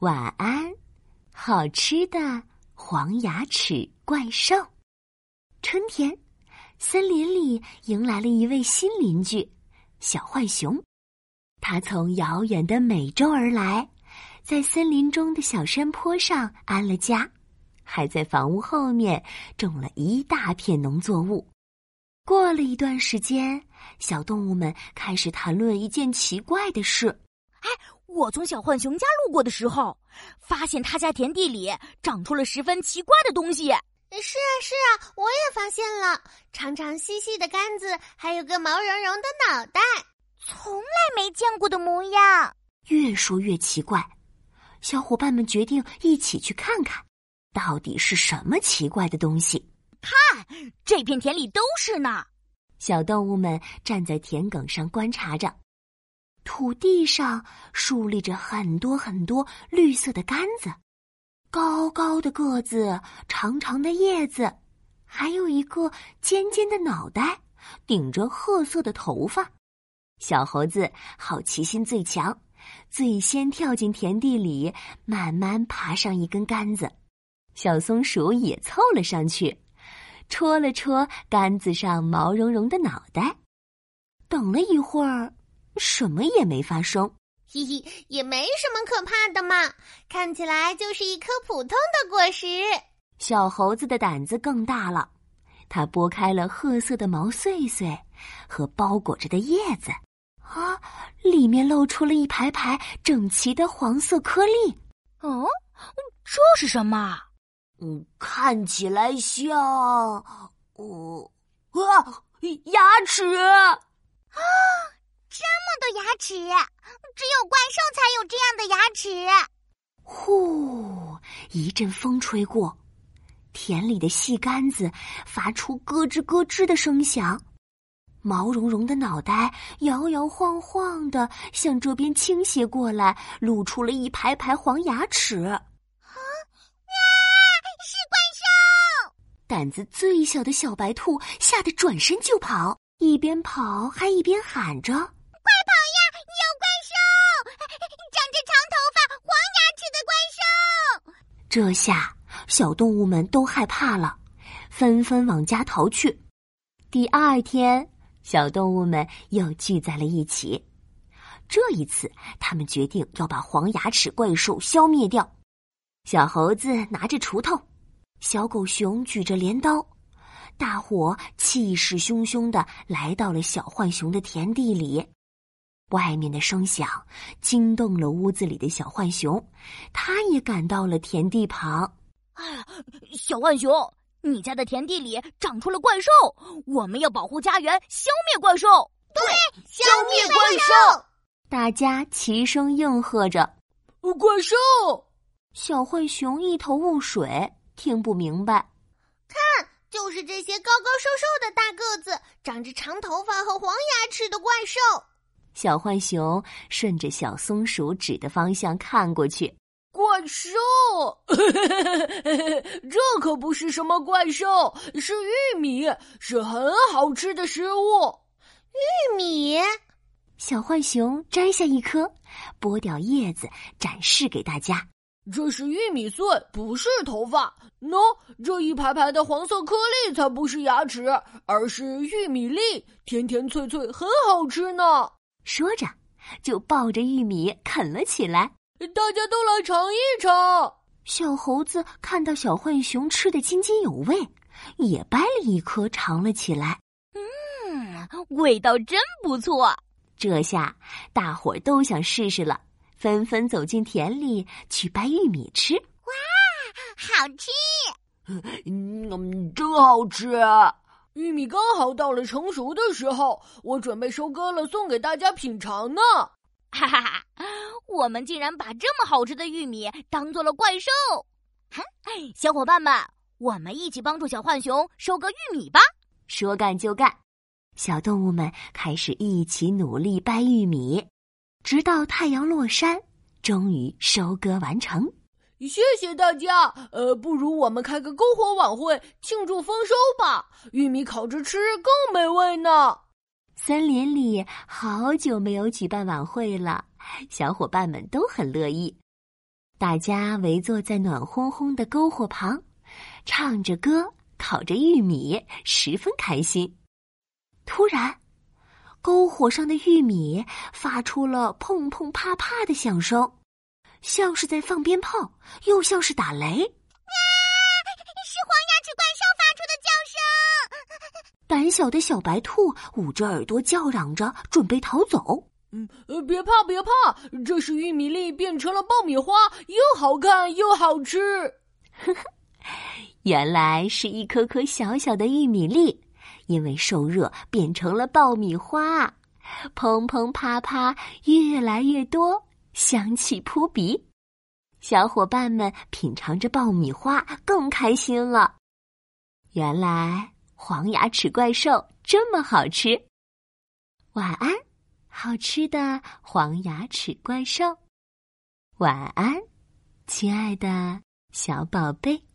晚安，好吃的黄牙齿怪兽。春天，森林里迎来了一位新邻居——小浣熊。他从遥远的美洲而来，在森林中的小山坡上安了家，还在房屋后面种了一大片农作物。过了一段时间，小动物们开始谈论一件奇怪的事：“哎。”我从小浣熊家路过的时候，发现他家田地里长出了十分奇怪的东西。是啊，是啊，我也发现了，长长细细的杆子，还有个毛茸茸的脑袋，从来没见过的模样。越说越奇怪，小伙伴们决定一起去看看，到底是什么奇怪的东西。看，这片田里都是呢。小动物们站在田埂上观察着。土地上竖立着很多很多绿色的杆子，高高的个子，长长的叶子，还有一个尖尖的脑袋，顶着褐色的头发。小猴子好奇心最强，最先跳进田地里，慢慢爬上一根杆子。小松鼠也凑了上去，戳了戳杆子上毛茸茸的脑袋。等了一会儿。什么也没发生，嘿嘿，也没什么可怕的嘛，看起来就是一颗普通的果实。小猴子的胆子更大了，它拨开了褐色的毛碎碎和包裹着的叶子，啊，里面露出了一排排整齐的黄色颗粒。哦，这是什么？嗯，看起来像……哦，啊，牙齿啊！这么多牙齿，只有怪兽才有这样的牙齿。呼，一阵风吹过，田里的细杆子发出咯吱咯吱的声响，毛茸茸的脑袋摇摇晃晃的向这边倾斜过来，露出了一排排黄牙齿。啊！是怪兽！胆子最小的小白兔吓得转身就跑，一边跑还一边喊着。这下小动物们都害怕了，纷纷往家逃去。第二天，小动物们又聚在了一起。这一次，他们决定要把黄牙齿怪兽消灭掉。小猴子拿着锄头，小狗熊举着镰刀，大伙气势汹汹的来到了小浣熊的田地里。外面的声响惊动了屋子里的小浣熊，它也赶到了田地旁。哎呀，小浣熊，你家的田地里长出了怪兽，我们要保护家园，消灭怪兽。对，消灭怪兽！大家齐声应和着。怪兽！小浣熊一头雾水，听不明白。看，就是这些高高瘦瘦的大个子，长着长头发和黄牙齿的怪兽。小浣熊顺着小松鼠指的方向看过去，怪兽，这可不是什么怪兽，是玉米，是很好吃的食物。玉米，小浣熊摘下一颗，剥掉叶子，展示给大家。这是玉米穗，不是头发。喏，这一排排的黄色颗粒才不是牙齿，而是玉米粒，甜甜脆脆，很好吃呢。说着，就抱着玉米啃了起来。大家都来尝一尝。小猴子看到小浣熊吃的津津有味，也掰了一颗尝了起来。嗯，味道真不错。这下大伙儿都想试试了，纷纷走进田里去掰玉米吃。哇，好吃！嗯，真好吃。玉米刚好到了成熟的时候，我准备收割了，送给大家品尝呢。哈哈哈！我们竟然把这么好吃的玉米当做了怪兽！哼，小伙伴们，我们一起帮助小浣熊收割玉米吧！说干就干，小动物们开始一起努力掰玉米，直到太阳落山，终于收割完成。谢谢大家。呃，不如我们开个篝火晚会庆祝丰收吧？玉米烤着吃更美味呢。森林里好久没有举办晚会了，小伙伴们都很乐意。大家围坐在暖烘烘的篝火旁，唱着歌，烤着玉米，十分开心。突然，篝火上的玉米发出了砰砰啪啪的响声，像是在放鞭炮，又像是打雷。啊！是黄牙齿怪兽发出的叫声。胆小的小白兔捂着耳朵叫嚷着，准备逃走。嗯，别怕别怕，这是玉米粒变成了爆米花，又好看又好吃。呵呵，原来是一颗颗小小的玉米粒，因为受热变成了爆米花，砰砰啪啪，越来越多，香气扑鼻。小伙伴们品尝着爆米花，更开心了。原来黄牙齿怪兽这么好吃。晚安。好吃的黄牙齿怪兽，晚安，亲爱的小宝贝。